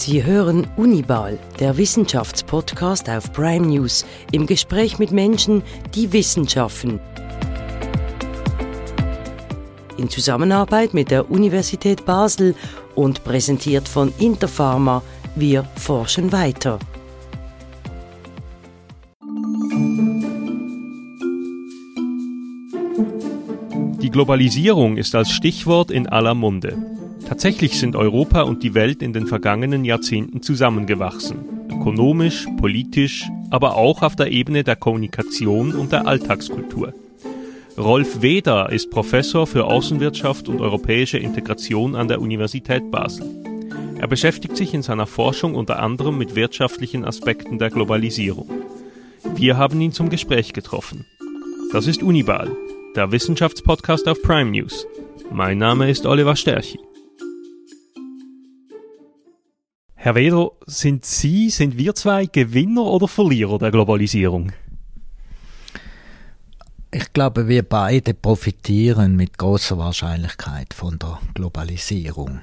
Sie hören Unibal, der Wissenschaftspodcast auf Prime News, im Gespräch mit Menschen, die Wissenschaften. In Zusammenarbeit mit der Universität Basel und präsentiert von Interpharma, wir forschen weiter. Die Globalisierung ist als Stichwort in aller Munde. Tatsächlich sind Europa und die Welt in den vergangenen Jahrzehnten zusammengewachsen. Ökonomisch, politisch, aber auch auf der Ebene der Kommunikation und der Alltagskultur. Rolf Weder ist Professor für Außenwirtschaft und europäische Integration an der Universität Basel. Er beschäftigt sich in seiner Forschung unter anderem mit wirtschaftlichen Aspekten der Globalisierung. Wir haben ihn zum Gespräch getroffen. Das ist Unibal, der Wissenschaftspodcast auf Prime News. Mein Name ist Oliver Sterchi. Herr Weder, sind Sie, sind wir zwei Gewinner oder Verlierer der Globalisierung? Ich glaube, wir beide profitieren mit großer Wahrscheinlichkeit von der Globalisierung.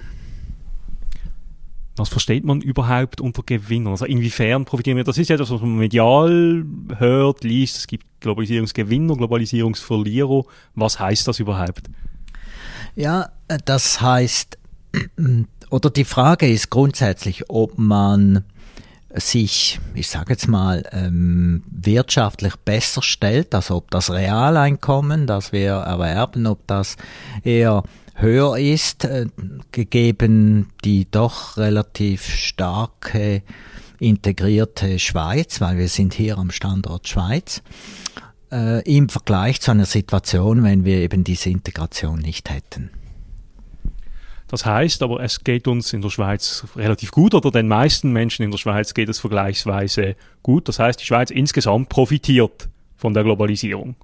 Was versteht man überhaupt unter Gewinner? Also inwiefern profitieren wir? Das ist ja etwas, was man medial hört, liest. Es gibt Globalisierungsgewinner, Globalisierungsverlierer. Was heißt das überhaupt? Ja, das heißt, oder die Frage ist grundsätzlich, ob man sich, ich sage jetzt mal, ähm, wirtschaftlich besser stellt, also ob das Realeinkommen, das wir erwerben, ob das eher höher ist, äh, gegeben die doch relativ starke integrierte Schweiz, weil wir sind hier am Standort Schweiz, äh, im Vergleich zu einer Situation, wenn wir eben diese Integration nicht hätten. Das heißt aber, es geht uns in der Schweiz relativ gut oder den meisten Menschen in der Schweiz geht es vergleichsweise gut. Das heißt, die Schweiz insgesamt profitiert von der Globalisierung.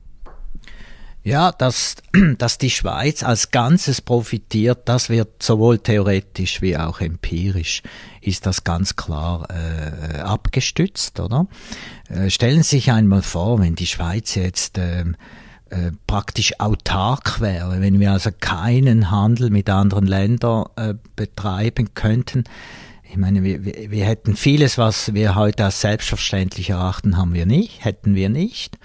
Ja, dass, dass die Schweiz als Ganzes profitiert, das wird sowohl theoretisch wie auch empirisch, ist das ganz klar äh, abgestützt, oder? Äh, stellen Sie sich einmal vor, wenn die Schweiz jetzt äh, äh, praktisch autark wäre, wenn wir also keinen Handel mit anderen Ländern äh, betreiben könnten. Ich meine, wir, wir, wir hätten vieles, was wir heute als selbstverständlich erachten, haben wir nicht, hätten wir nicht.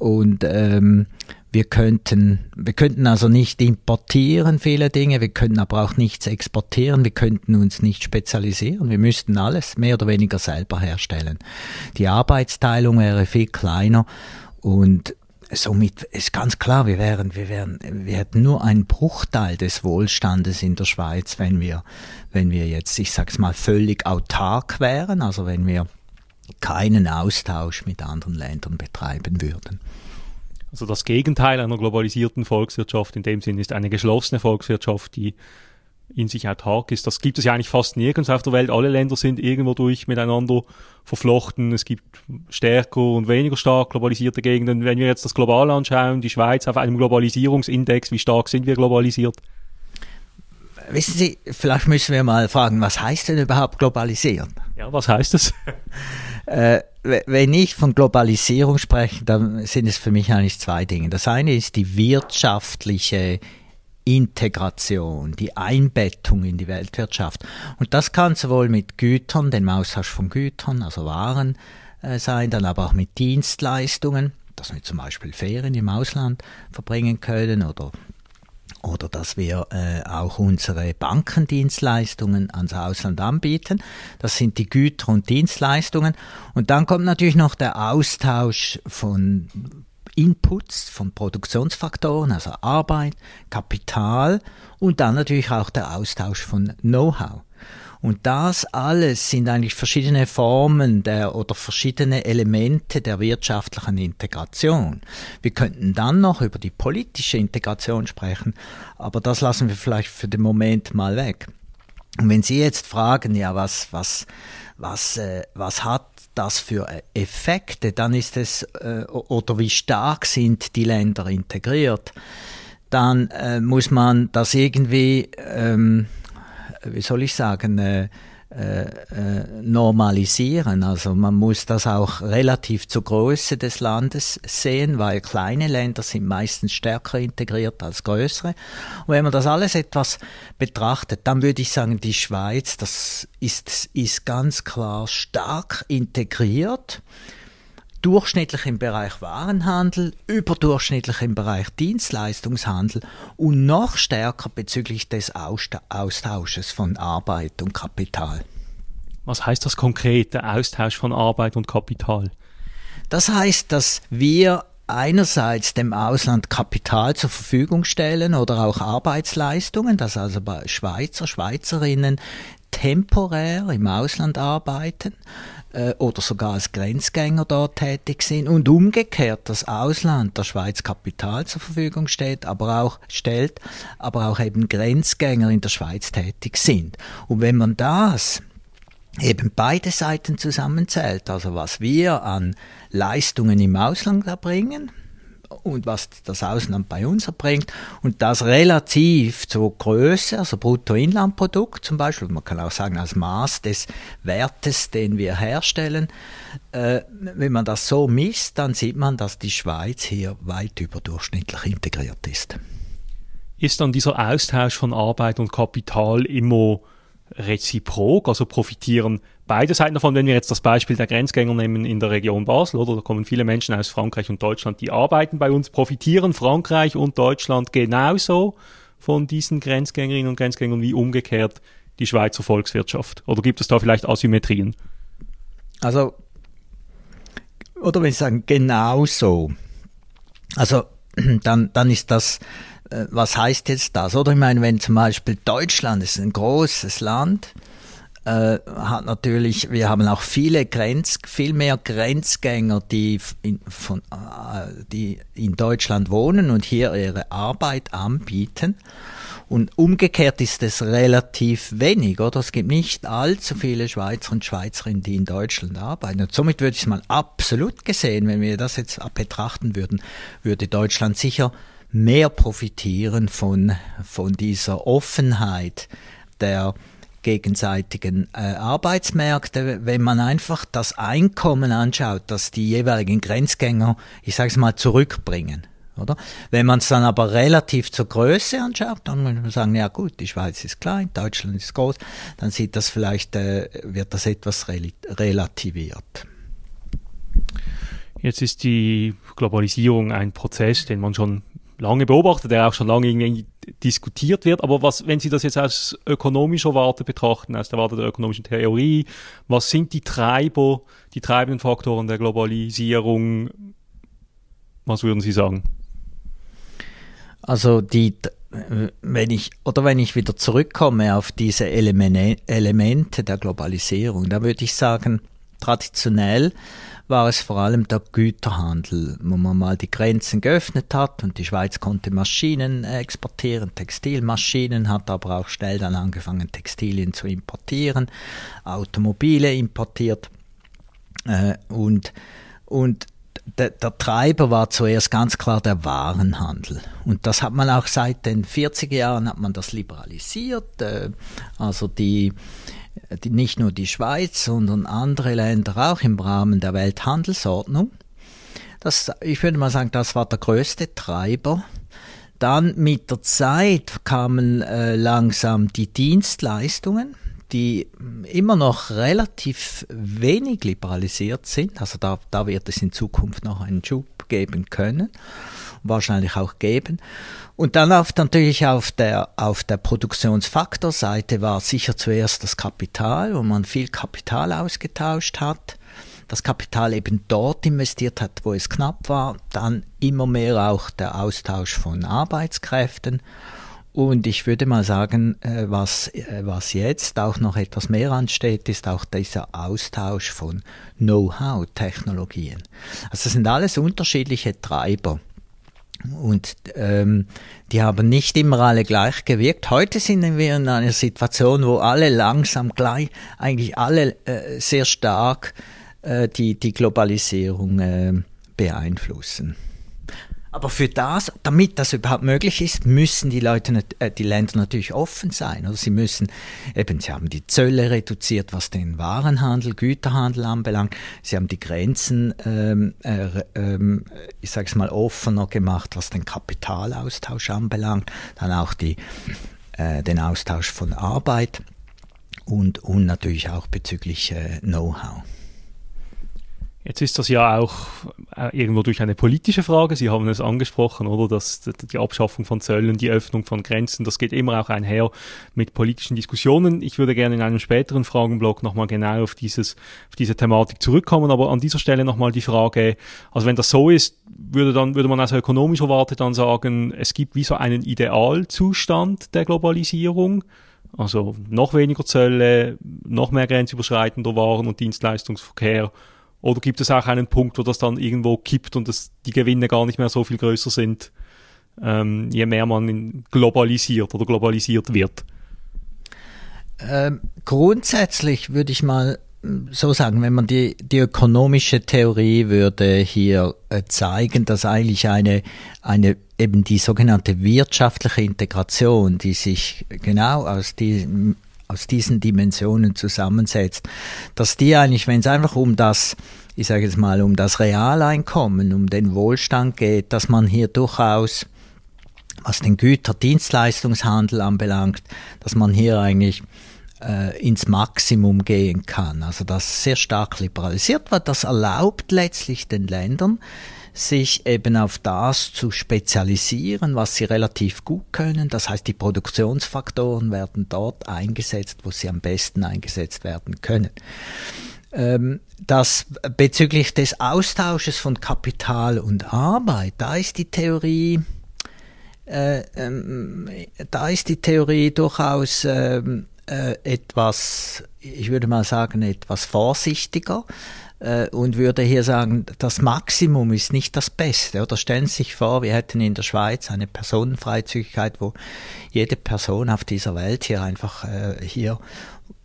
Und ähm, wir könnten, wir könnten also nicht importieren viele Dinge, wir könnten aber auch nichts exportieren, wir könnten uns nicht spezialisieren, wir müssten alles mehr oder weniger selber herstellen. Die Arbeitsteilung wäre viel kleiner und somit ist ganz klar, wir wären, wir wären, wir hätten nur einen Bruchteil des Wohlstandes in der Schweiz, wenn wir, wenn wir jetzt, ich sag's mal, völlig autark wären, also wenn wir keinen Austausch mit anderen Ländern betreiben würden. Also das Gegenteil einer globalisierten Volkswirtschaft in dem Sinn ist eine geschlossene Volkswirtschaft, die in sich autark ist. Das gibt es ja eigentlich fast nirgends auf der Welt. Alle Länder sind irgendwo durch miteinander verflochten. Es gibt stärker und weniger stark globalisierte Gegenden. Wenn wir jetzt das global anschauen, die Schweiz auf einem Globalisierungsindex, wie stark sind wir globalisiert? Wissen Sie, vielleicht müssen wir mal fragen, was heißt denn überhaupt globalisieren? Ja, was heißt das? äh, wenn ich von Globalisierung spreche, dann sind es für mich eigentlich zwei Dinge. Das eine ist die wirtschaftliche Integration, die Einbettung in die Weltwirtschaft. Und das kann sowohl mit Gütern, dem Austausch von Gütern, also Waren äh, sein, dann aber auch mit Dienstleistungen, dass wir zum Beispiel Ferien im Ausland verbringen können oder oder dass wir äh, auch unsere Bankendienstleistungen ans Ausland anbieten. Das sind die Güter und Dienstleistungen. Und dann kommt natürlich noch der Austausch von Inputs von Produktionsfaktoren, also Arbeit, Kapital und dann natürlich auch der Austausch von Know-how. Und das alles sind eigentlich verschiedene Formen der oder verschiedene Elemente der wirtschaftlichen Integration. Wir könnten dann noch über die politische Integration sprechen, aber das lassen wir vielleicht für den Moment mal weg. Und wenn Sie jetzt fragen, ja, was, was, was, äh, was hat das für Effekte, dann ist es, äh, oder wie stark sind die Länder integriert, dann äh, muss man das irgendwie, ähm, wie soll ich sagen, äh, normalisieren. Also man muss das auch relativ zur Größe des Landes sehen, weil kleine Länder sind meistens stärker integriert als größere. Und wenn man das alles etwas betrachtet, dann würde ich sagen, die Schweiz, das ist, ist ganz klar stark integriert durchschnittlich im Bereich Warenhandel, überdurchschnittlich im Bereich Dienstleistungshandel und noch stärker bezüglich des Austausches von Arbeit und Kapital. Was heißt das konkret, der Austausch von Arbeit und Kapital? Das heißt, dass wir einerseits dem Ausland Kapital zur Verfügung stellen oder auch Arbeitsleistungen, dass also bei Schweizer, Schweizerinnen temporär im Ausland arbeiten äh, oder sogar als Grenzgänger dort tätig sind und umgekehrt das Ausland der Schweiz Kapital zur Verfügung steht, aber auch stellt, aber auch eben Grenzgänger in der Schweiz tätig sind. Und wenn man das eben beide Seiten zusammenzählt, also was wir an Leistungen im Ausland erbringen, und was das Ausland bei uns erbringt und das relativ zur Größe, also Bruttoinlandprodukt zum Beispiel, man kann auch sagen als Maß des Wertes, den wir herstellen, äh, wenn man das so misst, dann sieht man, dass die Schweiz hier weit überdurchschnittlich integriert ist. Ist dann dieser Austausch von Arbeit und Kapital immer reziprok, also profitieren beide Seiten davon, wenn wir jetzt das Beispiel der Grenzgänger nehmen in der Region Basel, oder da kommen viele Menschen aus Frankreich und Deutschland, die arbeiten bei uns, profitieren Frankreich und Deutschland genauso von diesen Grenzgängerinnen und Grenzgängern wie umgekehrt die Schweizer Volkswirtschaft? Oder gibt es da vielleicht Asymmetrien? Also, oder wenn ich sagen, genauso. Also, dann, dann ist das, äh, was heißt jetzt das? Oder ich meine, wenn zum Beispiel Deutschland ist ein großes Land, äh, hat natürlich, wir haben auch viele Grenz, viel mehr Grenzgänger, die in, von, äh, die in Deutschland wohnen und hier ihre Arbeit anbieten. Und umgekehrt ist es relativ wenig, oder? Es gibt nicht allzu viele Schweizer und Schweizerinnen, die in Deutschland arbeiten. Und somit würde ich es mal absolut gesehen, wenn wir das jetzt betrachten würden, würde Deutschland sicher mehr profitieren von, von dieser Offenheit der gegenseitigen äh, Arbeitsmärkte, wenn man einfach das Einkommen anschaut, das die jeweiligen Grenzgänger, ich sage es mal, zurückbringen. Oder? Wenn man es dann aber relativ zur Größe anschaut, dann muss man sagen, ja gut, die Schweiz ist klein, Deutschland ist groß, dann sieht das vielleicht, äh, wird das etwas relativiert. Jetzt ist die Globalisierung ein Prozess, den man schon lange beobachtet, der auch schon lange irgendwie diskutiert wird. Aber was, wenn Sie das jetzt aus ökonomischer Warte betrachten, aus der Warte der ökonomischen Theorie, was sind die Treiber, die treibenden Faktoren der Globalisierung? Was würden Sie sagen? Also die, wenn ich oder wenn ich wieder zurückkomme auf diese Elemente der Globalisierung, da würde ich sagen, traditionell war es vor allem der Güterhandel, wo man mal die Grenzen geöffnet hat und die Schweiz konnte Maschinen exportieren, Textilmaschinen, hat aber auch schnell dann angefangen, Textilien zu importieren, Automobile importiert äh, und, und der, der, Treiber war zuerst ganz klar der Warenhandel. Und das hat man auch seit den 40er Jahren hat man das liberalisiert. Äh, also die, nicht nur die Schweiz, sondern andere Länder auch im Rahmen der Welthandelsordnung. Das, ich würde mal sagen, das war der größte Treiber. Dann mit der Zeit kamen äh, langsam die Dienstleistungen, die immer noch relativ wenig liberalisiert sind. Also da, da wird es in Zukunft noch einen Schub geben können, wahrscheinlich auch geben. Und dann auf, natürlich auf der, auf der Produktionsfaktorseite war sicher zuerst das Kapital, wo man viel Kapital ausgetauscht hat, das Kapital eben dort investiert hat, wo es knapp war, dann immer mehr auch der Austausch von Arbeitskräften. Und ich würde mal sagen, äh, was, äh, was jetzt auch noch etwas mehr ansteht, ist auch dieser Austausch von Know-how-Technologien. Also das sind alles unterschiedliche Treiber. Und ähm, die haben nicht immer alle gleich gewirkt. Heute sind wir in einer Situation, wo alle langsam gleich, eigentlich alle äh, sehr stark äh, die, die Globalisierung äh, beeinflussen. Aber für das, damit das überhaupt möglich ist, müssen die Leute, äh, die Länder natürlich offen sein. Also sie müssen, eben, sie haben die Zölle reduziert, was den Warenhandel, Güterhandel anbelangt. Sie haben die Grenzen, ähm, äh, ähm, ich sage es mal, offener gemacht, was den Kapitalaustausch anbelangt. Dann auch die, äh, den Austausch von Arbeit und, und natürlich auch bezüglich äh, Know-how. Jetzt ist das ja auch äh, irgendwo durch eine politische Frage. Sie haben es angesprochen, oder? Dass die Abschaffung von Zöllen, die Öffnung von Grenzen, das geht immer auch einher mit politischen Diskussionen. Ich würde gerne in einem späteren Fragenblock nochmal genau auf dieses, auf diese Thematik zurückkommen. Aber an dieser Stelle nochmal die Frage, also wenn das so ist, würde dann, würde man also ökonomischer Warte dann sagen, es gibt wie so einen Idealzustand der Globalisierung. Also noch weniger Zölle, noch mehr grenzüberschreitender Waren und Dienstleistungsverkehr oder gibt es auch einen Punkt, wo das dann irgendwo kippt und das, die Gewinne gar nicht mehr so viel größer sind, ähm, je mehr man globalisiert oder globalisiert wird? Ähm, grundsätzlich würde ich mal hm, so sagen, wenn man die, die ökonomische Theorie würde hier äh, zeigen, dass eigentlich eine, eine eben die sogenannte wirtschaftliche Integration, die sich genau aus diesem aus diesen Dimensionen zusammensetzt, dass die eigentlich, wenn es einfach um das, ich sage jetzt mal, um das Realeinkommen, um den Wohlstand geht, dass man hier durchaus, was den Güterdienstleistungshandel anbelangt, dass man hier eigentlich äh, ins Maximum gehen kann. Also das sehr stark liberalisiert wird. Das erlaubt letztlich den Ländern, sich eben auf das zu spezialisieren, was sie relativ gut können. Das heißt, die Produktionsfaktoren werden dort eingesetzt, wo sie am besten eingesetzt werden können. Ähm, das bezüglich des Austausches von Kapital und Arbeit, da ist die Theorie, äh, ähm, da ist die Theorie durchaus ähm, äh, etwas, ich würde mal sagen, etwas vorsichtiger und würde hier sagen, das Maximum ist nicht das Beste. Oder stellen Sie sich vor, wir hätten in der Schweiz eine Personenfreizügigkeit, wo jede Person auf dieser Welt hier einfach äh, hier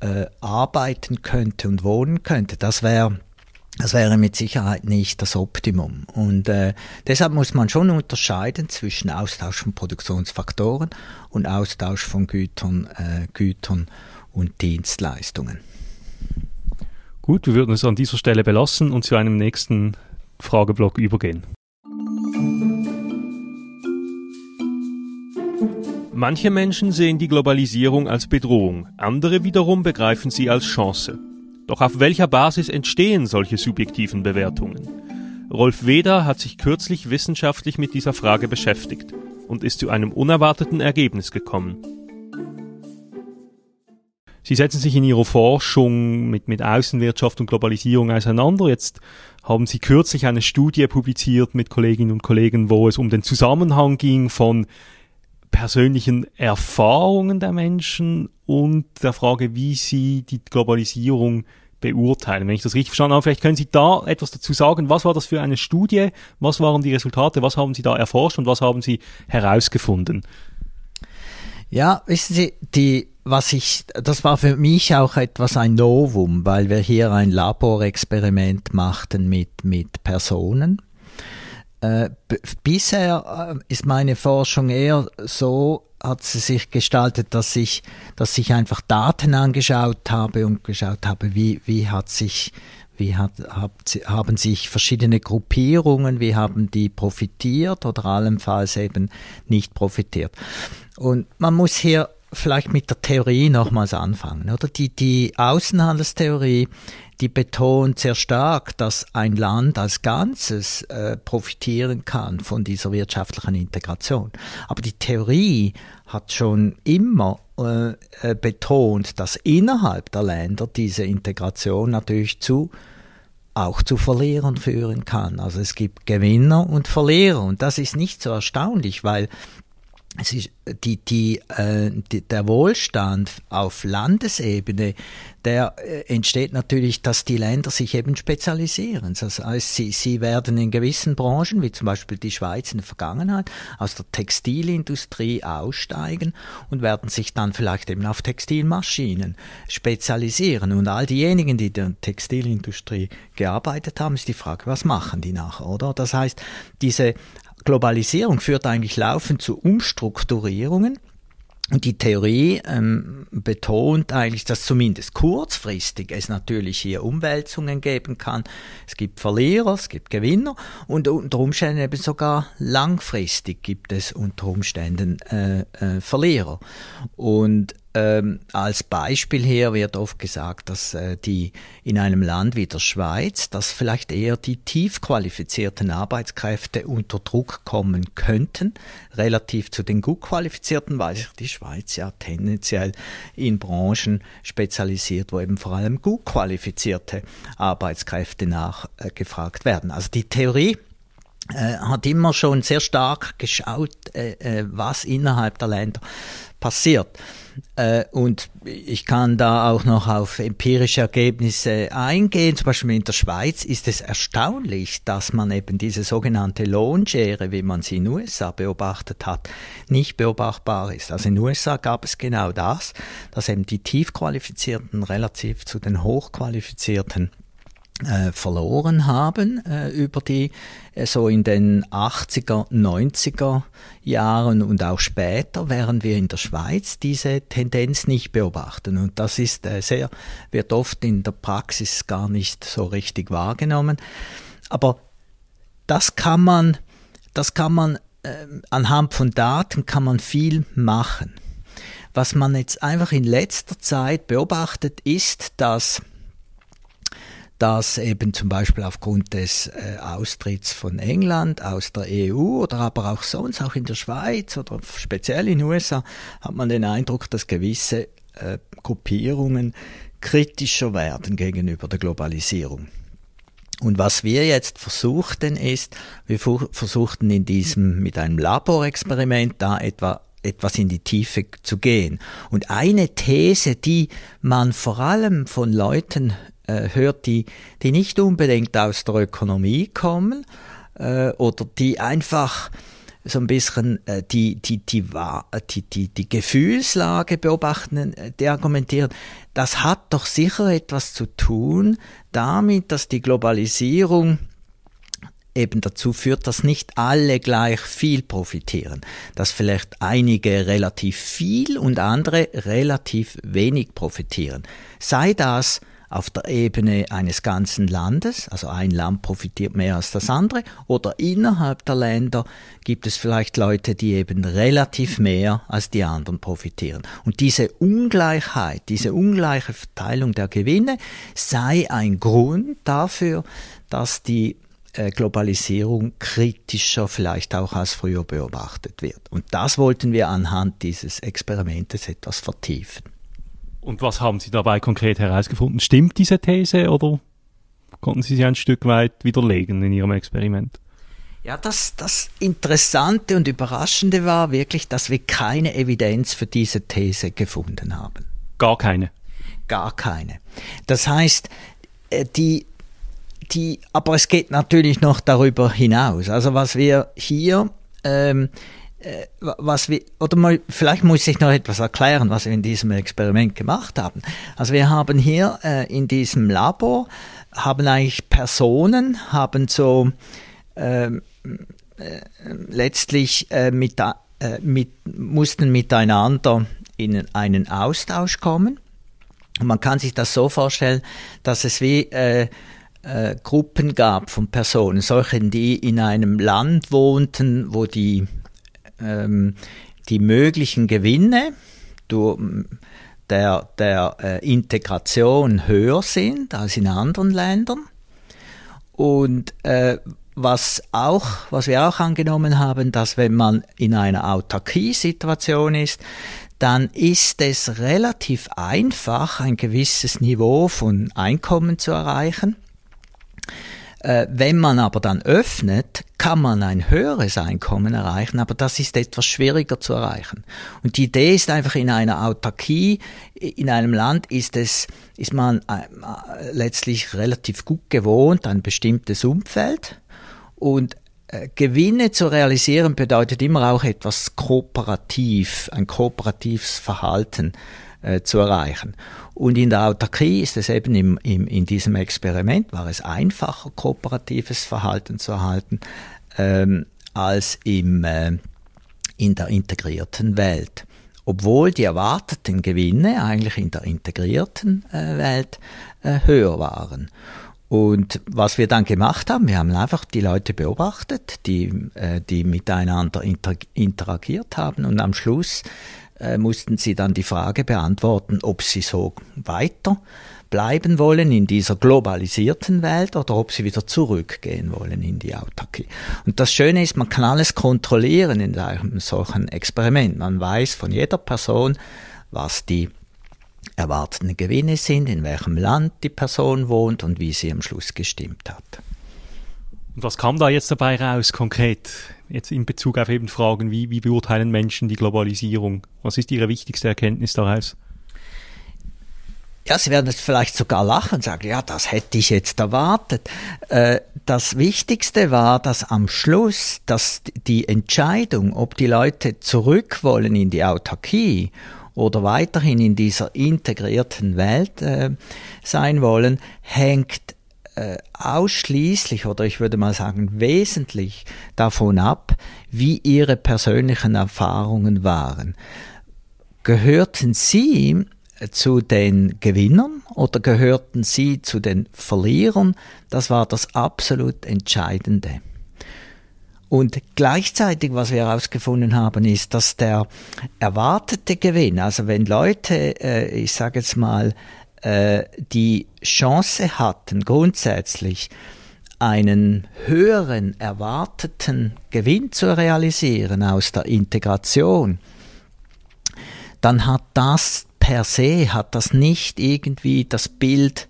äh, arbeiten könnte und wohnen könnte. Das wäre das wäre mit Sicherheit nicht das Optimum. Und äh, deshalb muss man schon unterscheiden zwischen Austausch von Produktionsfaktoren und Austausch von Gütern, äh, Gütern und Dienstleistungen. Gut, wir würden es an dieser Stelle belassen und zu einem nächsten Frageblock übergehen. Manche Menschen sehen die Globalisierung als Bedrohung, andere wiederum begreifen sie als Chance. Doch auf welcher Basis entstehen solche subjektiven Bewertungen? Rolf Weder hat sich kürzlich wissenschaftlich mit dieser Frage beschäftigt und ist zu einem unerwarteten Ergebnis gekommen. Sie setzen sich in Ihrer Forschung mit, mit Außenwirtschaft und Globalisierung auseinander. Jetzt haben Sie kürzlich eine Studie publiziert mit Kolleginnen und Kollegen, wo es um den Zusammenhang ging von persönlichen Erfahrungen der Menschen und der Frage, wie sie die Globalisierung beurteilen. Wenn ich das richtig verstanden habe, vielleicht können Sie da etwas dazu sagen. Was war das für eine Studie? Was waren die Resultate? Was haben Sie da erforscht und was haben Sie herausgefunden? Ja, wissen Sie, die, was ich, das war für mich auch etwas ein Novum, weil wir hier ein Laborexperiment machten mit, mit Personen. Äh, bisher äh, ist meine Forschung eher so, hat sie sich gestaltet, dass ich, dass ich einfach Daten angeschaut habe und geschaut habe, wie, wie hat sich, wie hat, hab, haben sich verschiedene Gruppierungen, wie haben die profitiert oder allenfalls eben nicht profitiert. Und man muss hier vielleicht mit der Theorie nochmals anfangen, oder? Die, die Außenhandelstheorie, die betont sehr stark, dass ein Land als Ganzes äh, profitieren kann von dieser wirtschaftlichen Integration. Aber die Theorie hat schon immer äh, äh betont, dass innerhalb der Länder diese Integration natürlich zu auch zu Verlierern führen kann. Also es gibt Gewinner und Verlierer und das ist nicht so erstaunlich, weil es ist die, die, äh, die, der Wohlstand auf Landesebene, der äh, entsteht natürlich, dass die Länder sich eben spezialisieren. Das heißt, sie, sie werden in gewissen Branchen, wie zum Beispiel die Schweiz in der Vergangenheit, aus der Textilindustrie aussteigen und werden sich dann vielleicht eben auf Textilmaschinen spezialisieren. Und all diejenigen, die in der Textilindustrie gearbeitet haben, ist die Frage, was machen die nachher, oder? Das heißt, diese Globalisierung führt eigentlich laufend zu Umstrukturierungen und die Theorie ähm, betont eigentlich, dass zumindest kurzfristig es natürlich hier Umwälzungen geben kann. Es gibt Verlierer, es gibt Gewinner und unter Umständen eben sogar langfristig gibt es unter Umständen äh, äh, Verlierer. Und ähm, als Beispiel hier wird oft gesagt, dass äh, die in einem Land wie der Schweiz, dass vielleicht eher die tief qualifizierten Arbeitskräfte unter Druck kommen könnten, relativ zu den gut qualifizierten, weil sich die Schweiz ja tendenziell in Branchen spezialisiert, wo eben vor allem gut qualifizierte Arbeitskräfte nachgefragt äh, werden. Also die Theorie äh, hat immer schon sehr stark geschaut, äh, äh was innerhalb der Länder passiert. Äh, und ich kann da auch noch auf empirische Ergebnisse eingehen. Zum Beispiel in der Schweiz ist es erstaunlich, dass man eben diese sogenannte Lohnschere, wie man sie in den USA beobachtet hat, nicht beobachtbar ist. Also in den USA gab es genau das, dass eben die Tiefqualifizierten relativ zu den Hochqualifizierten äh, verloren haben äh, über die äh, so in den 80er, 90er Jahren und auch später, während wir in der Schweiz diese Tendenz nicht beobachten. Und das ist äh, sehr, wird oft in der Praxis gar nicht so richtig wahrgenommen. Aber das kann man, das kann man äh, anhand von Daten kann man viel machen. Was man jetzt einfach in letzter Zeit beobachtet, ist, dass dass eben zum Beispiel aufgrund des äh, Austritts von England aus der EU oder aber auch sonst, auch in der Schweiz oder speziell in den USA, hat man den Eindruck, dass gewisse äh, Gruppierungen kritischer werden gegenüber der Globalisierung. Und was wir jetzt versuchten ist, wir versuchten in diesem, mit einem Laborexperiment da etwa etwas in die Tiefe zu gehen. Und eine These, die man vor allem von Leuten äh, hört, die, die nicht unbedingt aus der Ökonomie kommen äh, oder die einfach so ein bisschen äh, die, die, die, die, die, die Gefühlslage beobachten, äh, die argumentieren, das hat doch sicher etwas zu tun damit, dass die Globalisierung eben dazu führt, dass nicht alle gleich viel profitieren, dass vielleicht einige relativ viel und andere relativ wenig profitieren. Sei das auf der Ebene eines ganzen Landes, also ein Land profitiert mehr als das andere, oder innerhalb der Länder gibt es vielleicht Leute, die eben relativ mehr als die anderen profitieren. Und diese Ungleichheit, diese ungleiche Verteilung der Gewinne sei ein Grund dafür, dass die äh, Globalisierung kritischer vielleicht auch als früher beobachtet wird. Und das wollten wir anhand dieses Experimentes etwas vertiefen. Und was haben Sie dabei konkret herausgefunden? Stimmt diese These oder konnten Sie sie ein Stück weit widerlegen in Ihrem Experiment? Ja, das, das Interessante und Überraschende war wirklich, dass wir keine Evidenz für diese These gefunden haben. Gar keine. Gar keine. Das heißt, äh, die, die, aber es geht natürlich noch darüber hinaus. Also was wir hier ähm, äh, was wir, oder mal, vielleicht muss ich noch etwas erklären, was wir in diesem Experiment gemacht haben. Also wir haben hier äh, in diesem Labor, haben eigentlich Personen, haben so ähm, äh, letztlich äh, mit, äh, mit, mussten miteinander in einen Austausch kommen. Und man kann sich das so vorstellen, dass es wie äh, äh, Gruppen gab von Personen, solchen, die in einem Land wohnten, wo die ähm, die möglichen Gewinne durch der, der äh, Integration höher sind als in anderen Ländern. Und äh, was auch, was wir auch angenommen haben, dass wenn man in einer Autarkie-Situation ist, dann ist es relativ einfach, ein gewisses Niveau von Einkommen zu erreichen. Äh, wenn man aber dann öffnet, kann man ein höheres Einkommen erreichen, aber das ist etwas schwieriger zu erreichen. Und die Idee ist einfach in einer Autarkie, in einem Land ist es, ist man äh, letztlich relativ gut gewohnt, ein bestimmtes Umfeld und äh, Gewinne zu realisieren bedeutet immer auch etwas kooperativ, ein kooperatives Verhalten äh, zu erreichen. Und in der Autarkie ist es eben im, im, in diesem Experiment, war es einfacher, kooperatives Verhalten zu erhalten. Ähm, als im, äh, in der integrierten Welt. Obwohl die erwarteten Gewinne eigentlich in der integrierten äh, Welt äh, höher waren. Und was wir dann gemacht haben, wir haben einfach die Leute beobachtet, die, äh, die miteinander inter interagiert haben und am Schluss äh, mussten sie dann die Frage beantworten, ob sie so weiter bleiben wollen in dieser globalisierten Welt oder ob sie wieder zurückgehen wollen in die Autarkie. Und das Schöne ist, man kann alles kontrollieren in einem solchen Experiment. Man weiß von jeder Person, was die erwarteten Gewinne sind, in welchem Land die Person wohnt und wie sie am Schluss gestimmt hat. Und was kam da jetzt dabei raus konkret? Jetzt in Bezug auf eben Fragen, wie, wie beurteilen Menschen die Globalisierung? Was ist Ihre wichtigste Erkenntnis daraus? Ja, Sie werden jetzt vielleicht sogar lachen und sagen, ja, das hätte ich jetzt erwartet. Äh, das Wichtigste war, dass am Schluss, dass die Entscheidung, ob die Leute zurück wollen in die Autarkie oder weiterhin in dieser integrierten Welt äh, sein wollen, hängt äh, ausschließlich oder ich würde mal sagen wesentlich davon ab, wie ihre persönlichen Erfahrungen waren. Gehörten sie zu den Gewinnern oder gehörten sie zu den Verlierern? Das war das absolut Entscheidende. Und gleichzeitig, was wir herausgefunden haben, ist, dass der erwartete Gewinn, also wenn Leute, äh, ich sage jetzt mal, äh, die Chance hatten, grundsätzlich einen höheren erwarteten Gewinn zu realisieren aus der Integration, dann hat das per se, hat das nicht irgendwie das Bild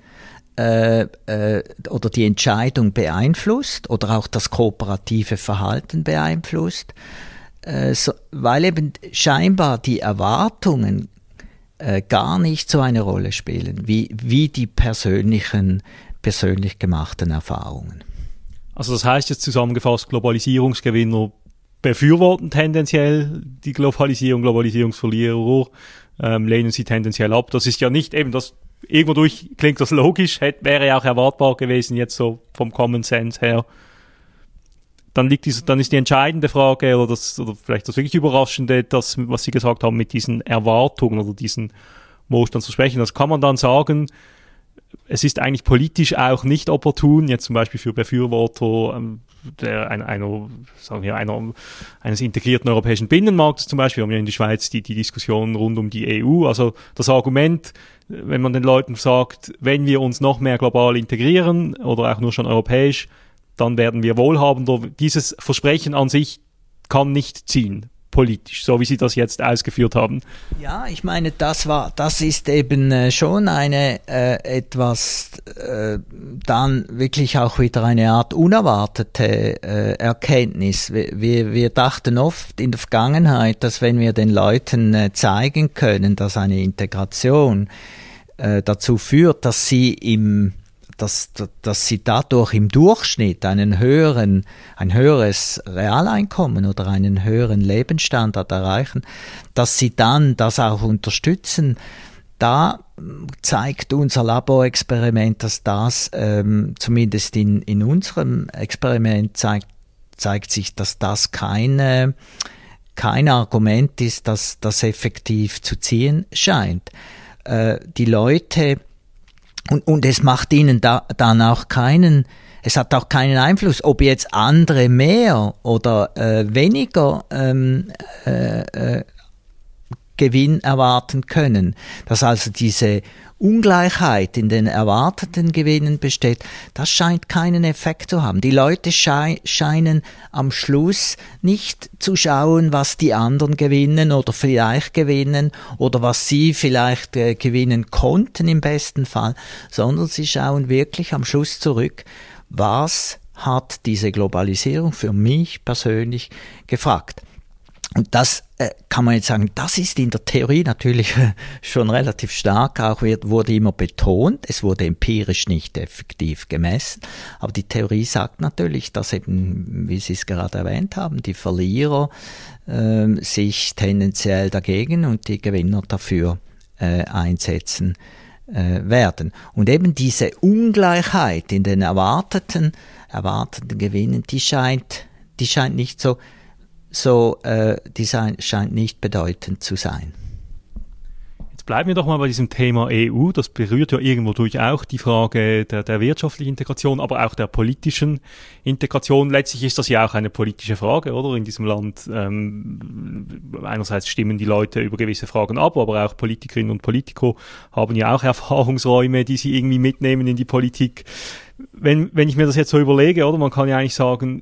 äh, äh, oder die Entscheidung beeinflusst oder auch das kooperative Verhalten beeinflusst, äh, weil eben scheinbar die Erwartungen äh, gar nicht so eine Rolle spielen, wie, wie die persönlichen, persönlich gemachten Erfahrungen. Also das heißt jetzt zusammengefasst, Globalisierungsgewinner befürworten tendenziell die Globalisierung, Globalisierungsverlierer ähm, lehnen sie tendenziell ab. Das ist ja nicht eben das irgendwo durch klingt das logisch, hätte, wäre ja auch erwartbar gewesen, jetzt so vom Common Sense her. Dann liegt diese, dann ist die entscheidende Frage oder das, oder vielleicht das wirklich Überraschende, das, was Sie gesagt haben, mit diesen Erwartungen oder diesen Wohlstandsversprechen. Das kann man dann sagen, es ist eigentlich politisch auch nicht opportun, jetzt zum Beispiel für Befürworter ähm, der, einer, einer, sagen wir, einer, eines integrierten europäischen Binnenmarktes zum Beispiel, wir haben ja in der Schweiz die, die Diskussion rund um die EU, also das Argument, wenn man den Leuten sagt, wenn wir uns noch mehr global integrieren oder auch nur schon europäisch, dann werden wir wohlhabender. Dieses Versprechen an sich kann nicht ziehen politisch, so wie Sie das jetzt ausgeführt haben. Ja, ich meine, das war, das ist eben äh, schon eine äh, etwas äh, dann wirklich auch wieder eine Art unerwartete äh, Erkenntnis. Wir, wir, wir dachten oft in der Vergangenheit, dass wenn wir den Leuten äh, zeigen können, dass eine Integration äh, dazu führt, dass sie im dass, dass sie dadurch im Durchschnitt einen höheren, ein höheres Realeinkommen oder einen höheren Lebensstandard erreichen, dass sie dann das auch unterstützen. Da zeigt unser Laborexperiment, dass das ähm, zumindest in, in unserem Experiment zeigt, zeigt sich, dass das keine, kein Argument ist, dass das effektiv zu ziehen scheint. Äh, die Leute und, und es macht ihnen da, dann auch keinen, es hat auch keinen Einfluss, ob jetzt andere mehr oder äh, weniger ähm, äh, äh, Gewinn erwarten können. Dass also diese Ungleichheit in den erwarteten Gewinnen besteht, das scheint keinen Effekt zu haben. Die Leute schei scheinen am Schluss nicht zu schauen, was die anderen gewinnen oder vielleicht gewinnen oder was sie vielleicht äh, gewinnen konnten im besten Fall, sondern sie schauen wirklich am Schluss zurück, was hat diese Globalisierung für mich persönlich gefragt. Und das äh, kann man jetzt sagen, das ist in der Theorie natürlich schon relativ stark, auch wird, wurde immer betont, es wurde empirisch nicht effektiv gemessen, aber die Theorie sagt natürlich, dass eben, wie Sie es gerade erwähnt haben, die Verlierer äh, sich tendenziell dagegen und die Gewinner dafür äh, einsetzen äh, werden. Und eben diese Ungleichheit in den erwarteten, erwarteten Gewinnen, die scheint die scheint nicht so, so äh, die scheint nicht bedeutend zu sein. Jetzt bleiben wir doch mal bei diesem Thema EU. Das berührt ja irgendwo durch auch die Frage der, der wirtschaftlichen Integration, aber auch der politischen Integration. Letztlich ist das ja auch eine politische Frage, oder? In diesem Land ähm, einerseits stimmen die Leute über gewisse Fragen ab, aber auch Politikerinnen und Politiker haben ja auch Erfahrungsräume, die sie irgendwie mitnehmen in die Politik. Wenn, wenn ich mir das jetzt so überlege, oder? Man kann ja eigentlich sagen,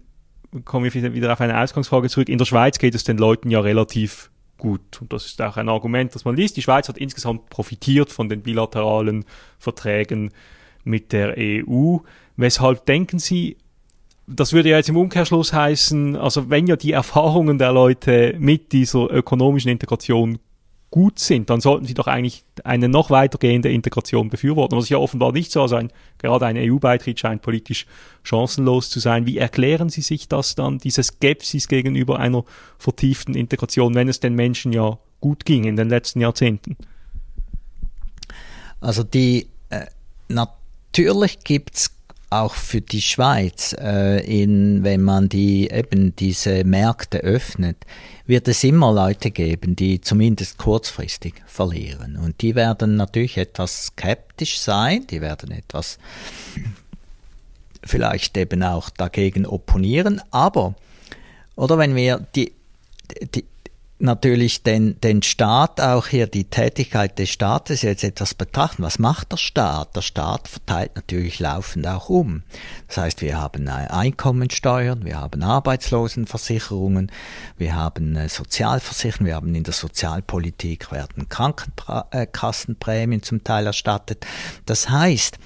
kommen wir wieder auf eine Ausgangsfrage zurück. In der Schweiz geht es den Leuten ja relativ gut. Und das ist auch ein Argument, das man liest. Die Schweiz hat insgesamt profitiert von den bilateralen Verträgen mit der EU. Weshalb denken Sie, das würde ja jetzt im Umkehrschluss heißen, also wenn ja die Erfahrungen der Leute mit dieser ökonomischen Integration gut sind, dann sollten sie doch eigentlich eine noch weitergehende Integration befürworten. Was ist ja offenbar nicht so. Also ein, gerade ein EU-Beitritt scheint politisch chancenlos zu sein. Wie erklären Sie sich das dann, diese Skepsis gegenüber einer vertieften Integration, wenn es den Menschen ja gut ging in den letzten Jahrzehnten? Also die äh, natürlich gibt's auch für die Schweiz, äh, in, wenn man die eben diese Märkte öffnet, wird es immer Leute geben, die zumindest kurzfristig verlieren. Und die werden natürlich etwas skeptisch sein, die werden etwas vielleicht eben auch dagegen opponieren, aber oder wenn wir die, die natürlich den, den Staat, auch hier die Tätigkeit des Staates jetzt etwas betrachten. Was macht der Staat? Der Staat verteilt natürlich laufend auch um. Das heißt, wir haben Einkommensteuern, wir haben Arbeitslosenversicherungen, wir haben äh, Sozialversicherungen, wir haben in der Sozialpolitik werden Krankenkassenprämien zum Teil erstattet. Das heißt,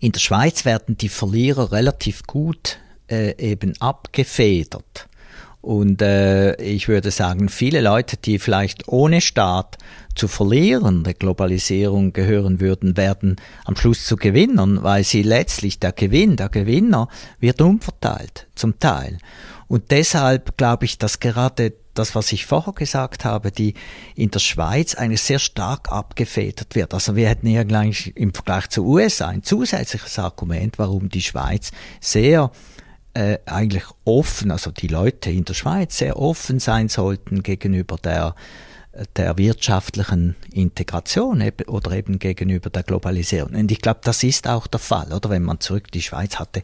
in der Schweiz werden die Verlierer relativ gut äh, eben abgefedert. Und äh, ich würde sagen, viele Leute, die vielleicht ohne Staat zu verlieren der Globalisierung gehören würden, werden am Schluss zu Gewinnern, weil sie letztlich der Gewinn, der Gewinner wird umverteilt, zum Teil. Und deshalb glaube ich, dass gerade das, was ich vorher gesagt habe, die in der Schweiz eigentlich sehr stark abgefedert wird. Also wir hätten hier gleich im Vergleich zu USA ein zusätzliches Argument, warum die Schweiz sehr äh, eigentlich offen, also die Leute in der Schweiz sehr offen sein sollten gegenüber der der wirtschaftlichen Integration oder eben gegenüber der Globalisierung. Und ich glaube, das ist auch der Fall, oder? Wenn man zurück, die Schweiz hatte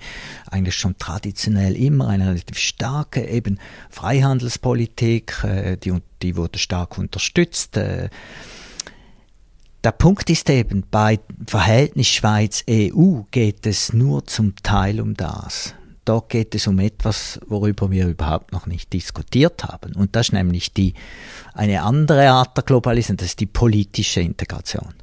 eigentlich schon traditionell immer eine relativ starke eben Freihandelspolitik, äh, die, die wurde stark unterstützt. Äh. Der Punkt ist eben, bei Verhältnis Schweiz-EU geht es nur zum Teil um das da geht es um etwas, worüber wir überhaupt noch nicht diskutiert haben. Und das ist nämlich die, eine andere Art der Globalisierung, das ist die politische Integration.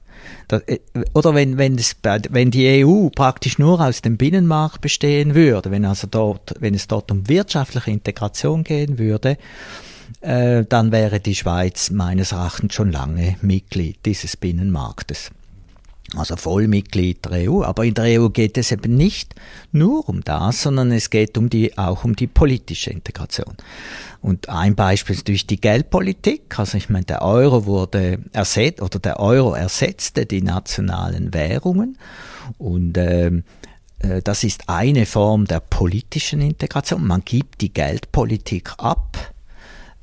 Das, äh, oder wenn, wenn, es, wenn die EU praktisch nur aus dem Binnenmarkt bestehen würde, wenn also dort, wenn es dort um wirtschaftliche Integration gehen würde, äh, dann wäre die Schweiz meines Erachtens schon lange Mitglied dieses Binnenmarktes also Vollmitglied der EU. Aber in der EU geht es eben nicht nur um das, sondern es geht um die, auch um die politische Integration. Und ein Beispiel ist durch die Geldpolitik. Also ich meine, der Euro wurde ersetzt, oder der Euro ersetzte die nationalen Währungen. Und ähm, äh, das ist eine Form der politischen Integration. Man gibt die Geldpolitik ab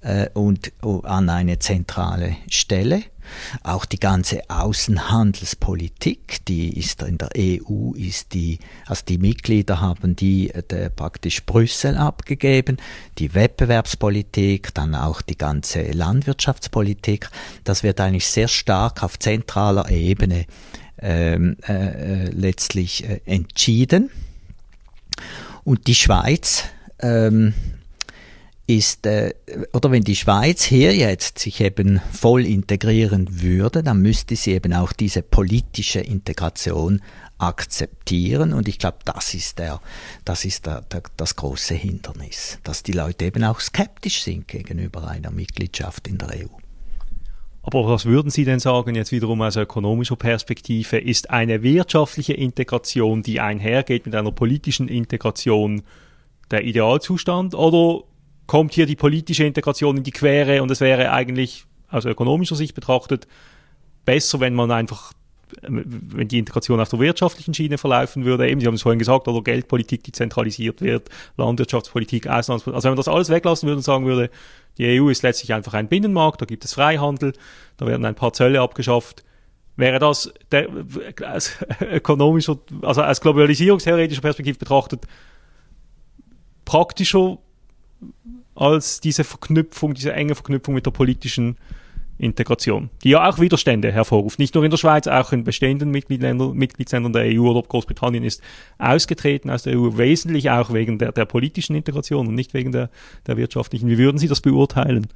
äh, und uh, an eine zentrale Stelle auch die ganze Außenhandelspolitik, die ist in der EU, ist die, also die Mitglieder haben die äh, praktisch Brüssel abgegeben, die Wettbewerbspolitik, dann auch die ganze Landwirtschaftspolitik, das wird eigentlich sehr stark auf zentraler Ebene ähm, äh, äh letztlich äh, entschieden. Und die Schweiz ähm, ist, äh, oder wenn die Schweiz hier jetzt sich eben voll integrieren würde, dann müsste sie eben auch diese politische Integration akzeptieren. Und ich glaube, das ist, der, das, ist der, der, das große Hindernis, dass die Leute eben auch skeptisch sind gegenüber einer Mitgliedschaft in der EU. Aber was würden Sie denn sagen, jetzt wiederum aus ökonomischer Perspektive, ist eine wirtschaftliche Integration, die einhergeht mit einer politischen Integration, der Idealzustand? Oder kommt hier die politische Integration in die Quere und es wäre eigentlich aus ökonomischer Sicht betrachtet besser, wenn man einfach wenn die Integration auf der wirtschaftlichen Schiene verlaufen würde, eben, Sie haben es vorhin gesagt, oder Geldpolitik, die zentralisiert wird, Landwirtschaftspolitik, Auslandspolitik, also wenn man das alles weglassen würde und sagen würde, die EU ist letztlich einfach ein Binnenmarkt, da gibt es Freihandel, da werden ein paar Zölle abgeschafft, wäre das der, aus ökonomischer, also aus globalisierungstheoretischer Perspektive betrachtet, praktischer als diese Verknüpfung, diese enge Verknüpfung mit der politischen Integration, die ja auch Widerstände hervorruft. Nicht nur in der Schweiz, auch in bestehenden Mitgliedsländern der EU oder Großbritannien ist ausgetreten aus der EU, wesentlich auch wegen der, der politischen Integration und nicht wegen der, der wirtschaftlichen. Wie würden Sie das beurteilen?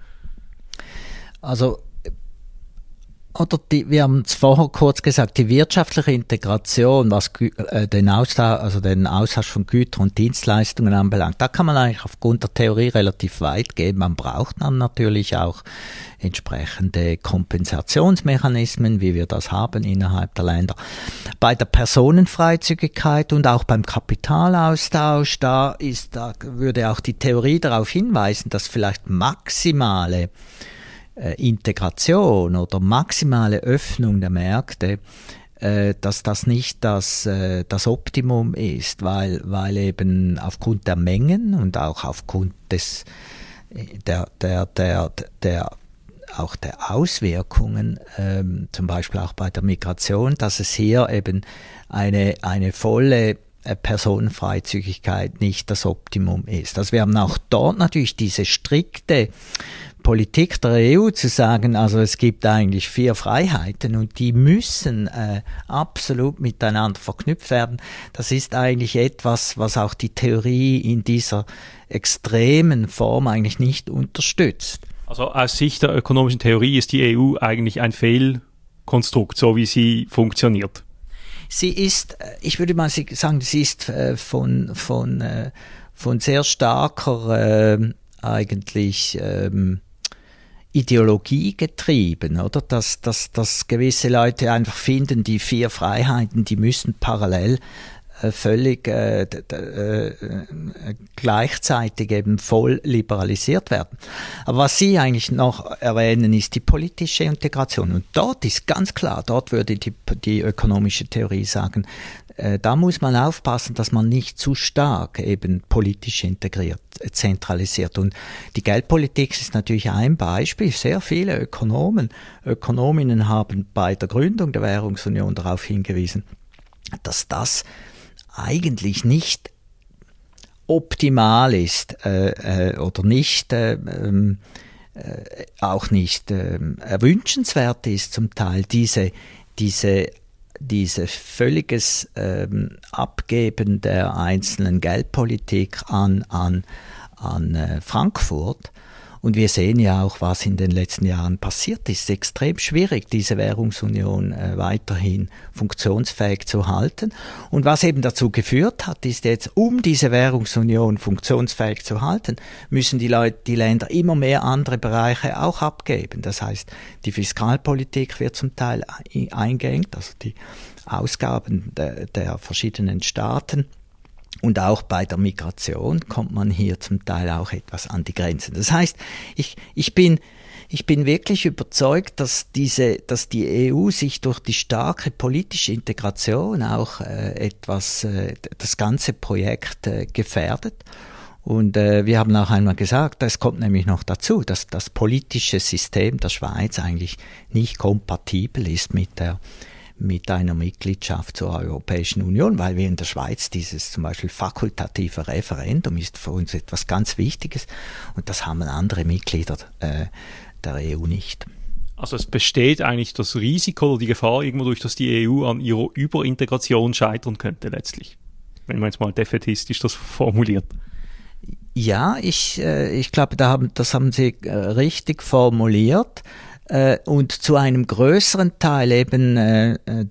Also oder die, wir haben es vorher kurz gesagt, die wirtschaftliche Integration, was äh, den, Austausch, also den Austausch von Gütern und Dienstleistungen anbelangt, da kann man eigentlich aufgrund der Theorie relativ weit gehen. Man braucht dann natürlich auch entsprechende Kompensationsmechanismen, wie wir das haben innerhalb der Länder. Bei der Personenfreizügigkeit und auch beim Kapitalaustausch, da ist, da würde auch die Theorie darauf hinweisen, dass vielleicht maximale Integration oder maximale Öffnung der Märkte, äh, dass das nicht das, äh, das Optimum ist, weil, weil eben aufgrund der Mengen und auch aufgrund des, der, der, der, der auch der Auswirkungen, ähm, zum Beispiel auch bei der Migration, dass es hier eben eine, eine volle Personenfreizügigkeit nicht das Optimum ist. Also wir haben auch dort natürlich diese strikte Politik der EU zu sagen, also es gibt eigentlich vier Freiheiten und die müssen äh, absolut miteinander verknüpft werden, das ist eigentlich etwas, was auch die Theorie in dieser extremen Form eigentlich nicht unterstützt. Also aus Sicht der ökonomischen Theorie ist die EU eigentlich ein Fehlkonstrukt, so wie sie funktioniert. Sie ist, äh, ich würde mal sagen, sie ist äh, von, von, äh, von sehr starker äh, eigentlich ähm, Ideologie getrieben, oder? Dass, dass, dass gewisse Leute einfach finden, die vier Freiheiten, die müssen parallel völlig äh, äh, gleichzeitig eben voll liberalisiert werden. Aber was Sie eigentlich noch erwähnen, ist die politische Integration. Und dort ist ganz klar, dort würde die, die ökonomische Theorie sagen, äh, da muss man aufpassen, dass man nicht zu stark eben politisch integriert, äh, zentralisiert. Und die Geldpolitik ist natürlich ein Beispiel. Sehr viele Ökonomen, Ökonominnen haben bei der Gründung der Währungsunion darauf hingewiesen, dass das eigentlich nicht optimal ist äh, äh, oder nicht äh, ähm, äh, auch nicht äh, erwünschenswert ist zum Teil diese diese diese völliges ähm, Abgeben der einzelnen Geldpolitik an, an, an äh, Frankfurt. Und wir sehen ja auch, was in den letzten Jahren passiert ist. Extrem schwierig, diese Währungsunion äh, weiterhin funktionsfähig zu halten. Und was eben dazu geführt hat, ist jetzt, um diese Währungsunion funktionsfähig zu halten, müssen die Leute, die Länder immer mehr andere Bereiche auch abgeben. Das heißt, die Fiskalpolitik wird zum Teil eingeengt, also die Ausgaben der, der verschiedenen Staaten und auch bei der Migration kommt man hier zum Teil auch etwas an die Grenzen. Das heißt, ich, ich bin, ich bin wirklich überzeugt, dass diese, dass die EU sich durch die starke politische Integration auch äh, etwas, äh, das ganze Projekt äh, gefährdet. Und äh, wir haben auch einmal gesagt, es kommt nämlich noch dazu, dass das politische System der Schweiz eigentlich nicht kompatibel ist mit der mit einer Mitgliedschaft zur Europäischen Union, weil wir in der Schweiz dieses zum Beispiel fakultative Referendum ist für uns etwas ganz Wichtiges und das haben andere Mitglieder äh, der EU nicht. Also es besteht eigentlich das Risiko oder die Gefahr irgendwo durch, dass die EU an ihrer Überintegration scheitern könnte letztlich, wenn man jetzt mal defetistisch das formuliert. Ja, ich, äh, ich glaube, da haben, das haben Sie äh, richtig formuliert und zu einem größeren Teil eben äh, äh,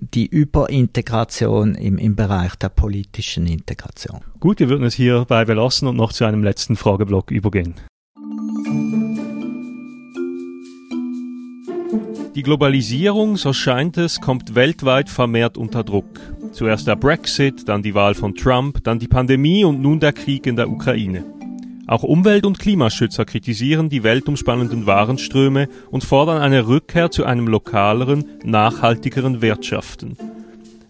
die Überintegration im, im Bereich der politischen Integration. Gut, wir würden es hierbei belassen und noch zu einem letzten Frageblock übergehen. Die Globalisierung, so scheint es, kommt weltweit vermehrt unter Druck. Zuerst der Brexit, dann die Wahl von Trump, dann die Pandemie und nun der Krieg in der Ukraine. Auch Umwelt- und Klimaschützer kritisieren die weltumspannenden Warenströme und fordern eine Rückkehr zu einem lokaleren, nachhaltigeren Wirtschaften.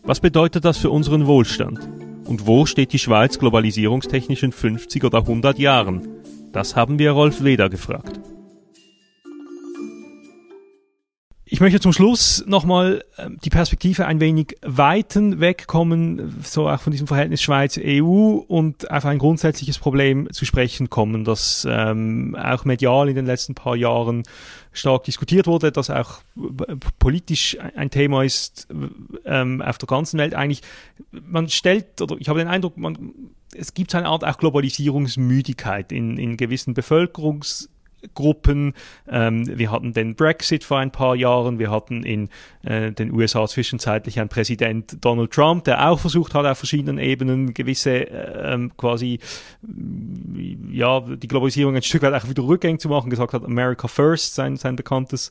Was bedeutet das für unseren Wohlstand? Und wo steht die Schweiz globalisierungstechnisch in 50 oder 100 Jahren? Das haben wir Rolf Leder gefragt. Ich möchte zum Schluss nochmal ähm, die Perspektive ein wenig weiten, wegkommen, so auch von diesem Verhältnis Schweiz-EU und auf ein grundsätzliches Problem zu sprechen kommen, das ähm, auch medial in den letzten paar Jahren stark diskutiert wurde, das auch politisch ein Thema ist ähm, auf der ganzen Welt. Eigentlich, man stellt, oder ich habe den Eindruck, man, es gibt eine Art auch Globalisierungsmüdigkeit in, in gewissen Bevölkerungs Gruppen. Ähm, wir hatten den Brexit vor ein paar Jahren. Wir hatten in äh, den USA zwischenzeitlich einen Präsident Donald Trump, der auch versucht hat, auf verschiedenen Ebenen gewisse äh, ähm, quasi ja die Globalisierung ein Stück weit auch wieder rückgängig zu machen, gesagt hat America First, sein sein bekanntes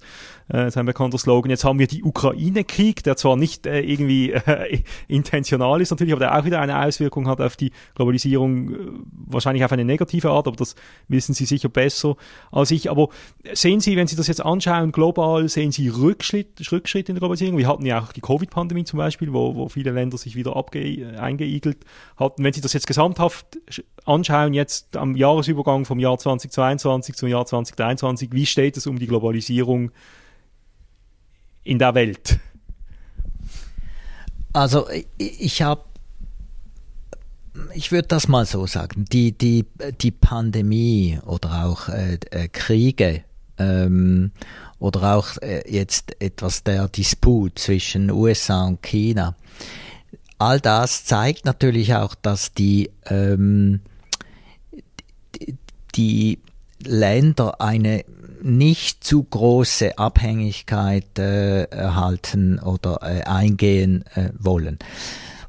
äh, sein bekannter Slogan. Jetzt haben wir die Ukraine-Krieg, der zwar nicht äh, irgendwie äh, intentional ist natürlich, aber der auch wieder eine Auswirkung hat auf die Globalisierung, äh, wahrscheinlich auf eine negative Art, aber das wissen Sie sicher besser als ich. Aber sehen Sie, wenn Sie das jetzt anschauen, global, sehen Sie Rückschritt, Rückschritt in der Globalisierung? Wir hatten ja auch die Covid-Pandemie zum Beispiel, wo, wo viele Länder sich wieder abge eingeigelt hatten. Wenn Sie das jetzt gesamthaft anschauen, jetzt am Jahresübergang vom Jahr 2022 zum Jahr 2023, wie steht es um die Globalisierung in der Welt? Also ich habe ich würde das mal so sagen, die, die, die Pandemie oder auch äh, äh, Kriege ähm, oder auch äh, jetzt etwas der Disput zwischen USA und China, all das zeigt natürlich auch, dass die, ähm, die, Länder eine nicht zu große Abhängigkeit äh, erhalten oder äh, eingehen äh, wollen.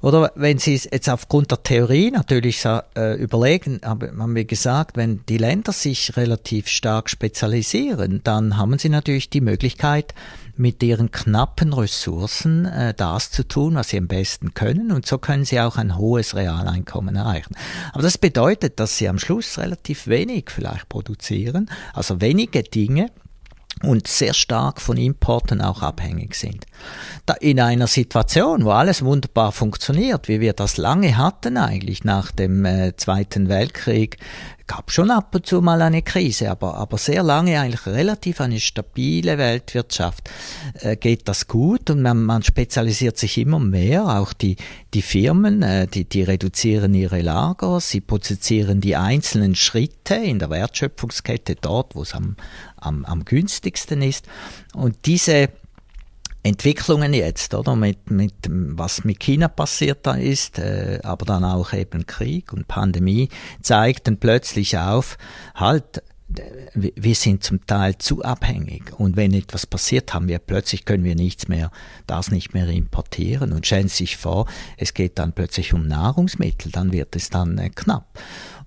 Oder wenn Sie es jetzt aufgrund der Theorie natürlich äh, überlegen, haben wir gesagt, wenn die Länder sich relativ stark spezialisieren, dann haben sie natürlich die Möglichkeit, mit ihren knappen Ressourcen äh, das zu tun, was sie am besten können. Und so können sie auch ein hohes Realeinkommen erreichen. Aber das bedeutet, dass sie am Schluss relativ wenig vielleicht produzieren, also wenige Dinge, und sehr stark von Importen auch abhängig sind. Da in einer Situation, wo alles wunderbar funktioniert, wie wir das lange hatten eigentlich nach dem äh, Zweiten Weltkrieg, gab schon ab und zu mal eine Krise, aber, aber sehr lange eigentlich relativ eine stabile Weltwirtschaft äh, geht das gut und man, man spezialisiert sich immer mehr. Auch die, die Firmen, äh, die, die reduzieren ihre Lager, sie produzieren die einzelnen Schritte in der Wertschöpfungskette dort, wo es am, am, am günstigsten ist. Und diese Entwicklungen jetzt, oder? Mit, mit, was mit China passiert da ist, äh, aber dann auch eben Krieg und Pandemie zeigten plötzlich auf, halt, wir sind zum Teil zu abhängig. Und wenn etwas passiert, haben wir plötzlich können wir nichts mehr, das nicht mehr importieren. Und stellen sich vor, es geht dann plötzlich um Nahrungsmittel, dann wird es dann äh, knapp.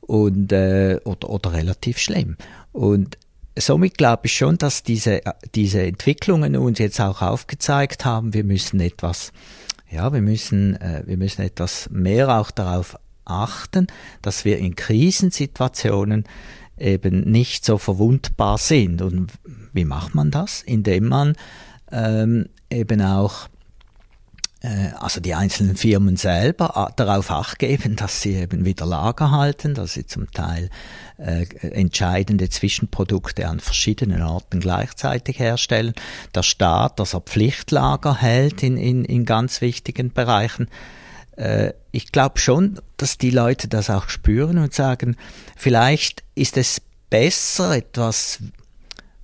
Und äh, oder, oder relativ schlimm. Und somit glaube ich schon, dass diese, diese Entwicklungen uns jetzt auch aufgezeigt haben, wir müssen etwas, ja, wir müssen, äh, wir müssen etwas mehr auch darauf achten, dass wir in Krisensituationen eben nicht so verwundbar sind. Und wie macht man das? Indem man ähm, eben auch äh, also die einzelnen Firmen selber darauf acht geben, dass sie eben wieder Lager halten, dass sie zum Teil äh, entscheidende Zwischenprodukte an verschiedenen Orten gleichzeitig herstellen. Der Staat, dass er Pflichtlager hält in, in, in ganz wichtigen Bereichen. Äh, ich glaube schon, dass die Leute das auch spüren und sagen, vielleicht ist es besser, etwas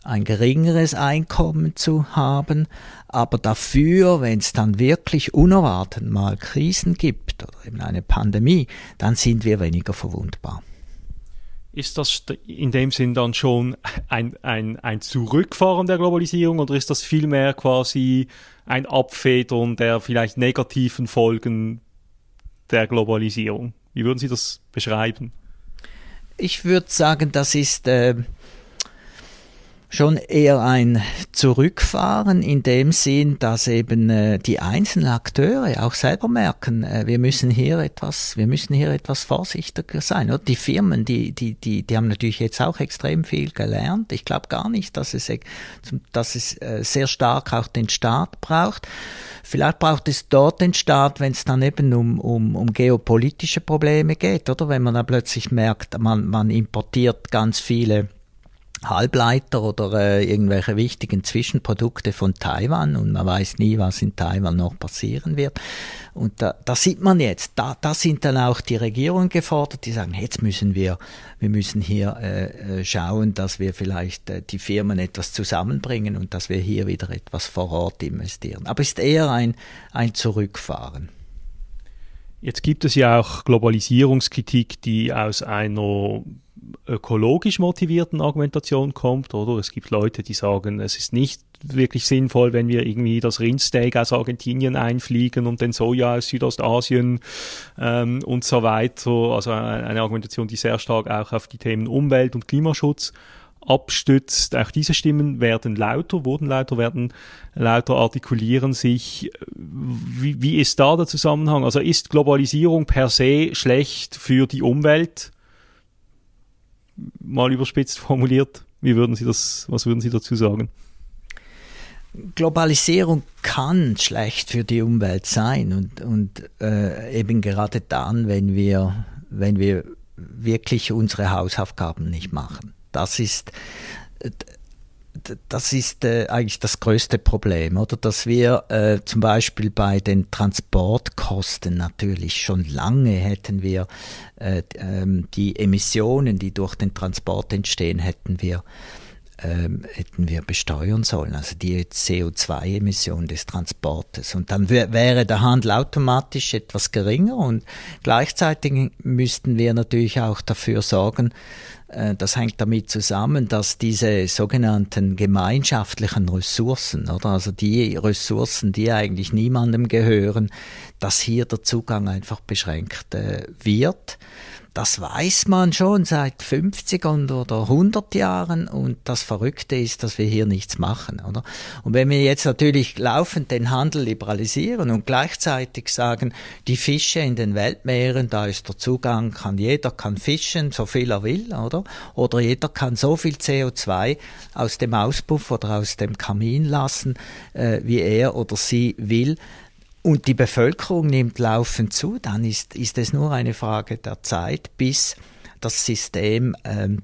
ein geringeres Einkommen zu haben, aber dafür, wenn es dann wirklich unerwartet mal Krisen gibt oder eben eine Pandemie, dann sind wir weniger verwundbar. Ist das in dem Sinn dann schon ein, ein, ein Zurückfahren der Globalisierung oder ist das vielmehr quasi ein Abfedern der vielleicht negativen Folgen der Globalisierung? Wie würden Sie das beschreiben? Ich würde sagen, das ist äh, schon eher ein Zurückfahren in dem Sinn, dass eben äh, die einzelnen Akteure auch selber merken, äh, wir müssen hier etwas, wir müssen hier etwas vorsichtiger sein. Oder die Firmen, die, die, die, die haben natürlich jetzt auch extrem viel gelernt. Ich glaube gar nicht, dass es, dass es äh, sehr stark auch den Staat braucht. Vielleicht braucht es dort den Staat, wenn es dann eben um, um, um geopolitische Probleme geht, oder? Wenn man dann plötzlich merkt, man, man importiert ganz viele Halbleiter oder äh, irgendwelche wichtigen Zwischenprodukte von Taiwan und man weiß nie, was in Taiwan noch passieren wird. Und da, da sieht man jetzt, da, da sind dann auch die Regierungen gefordert, die sagen, jetzt müssen wir, wir müssen hier äh, äh, schauen, dass wir vielleicht äh, die Firmen etwas zusammenbringen und dass wir hier wieder etwas vor Ort investieren. Aber es ist eher ein, ein Zurückfahren. Jetzt gibt es ja auch Globalisierungskritik, die aus einer ökologisch motivierten Argumentation kommt, oder? Es gibt Leute, die sagen, es ist nicht wirklich sinnvoll, wenn wir irgendwie das Rindsteak aus Argentinien einfliegen und den Soja aus Südostasien ähm, und so weiter. Also eine Argumentation, die sehr stark auch auf die Themen Umwelt und Klimaschutz abstützt. Auch diese Stimmen werden lauter, wurden lauter, werden lauter, artikulieren sich. Wie, wie ist da der Zusammenhang? Also ist Globalisierung per se schlecht für die Umwelt? Mal überspitzt formuliert. Wie würden Sie das, was würden Sie dazu sagen? Globalisierung kann schlecht für die Umwelt sein und, und äh, eben gerade dann, wenn wir, wenn wir wirklich unsere Hausaufgaben nicht machen. Das ist, das ist äh, eigentlich das größte Problem, oder? Dass wir äh, zum Beispiel bei den Transportkosten natürlich schon lange hätten wir äh, ähm, die Emissionen, die durch den Transport entstehen, hätten wir ähm, hätten wir besteuern sollen, also die CO2-Emission des Transportes. Und dann wäre der Handel automatisch etwas geringer und gleichzeitig müssten wir natürlich auch dafür sorgen, das hängt damit zusammen, dass diese sogenannten gemeinschaftlichen Ressourcen, oder also die Ressourcen, die eigentlich niemandem gehören, dass hier der Zugang einfach beschränkt äh, wird. Das weiß man schon seit 50 oder 100 Jahren und das Verrückte ist, dass wir hier nichts machen, oder? Und wenn wir jetzt natürlich laufend den Handel liberalisieren und gleichzeitig sagen, die Fische in den Weltmeeren, da ist der Zugang, kann jeder kann fischen, so viel er will, oder? Oder jeder kann so viel CO2 aus dem Auspuff oder aus dem Kamin lassen, äh, wie er oder sie will und die Bevölkerung nimmt laufend zu, dann ist, ist es nur eine Frage der Zeit, bis das System ähm,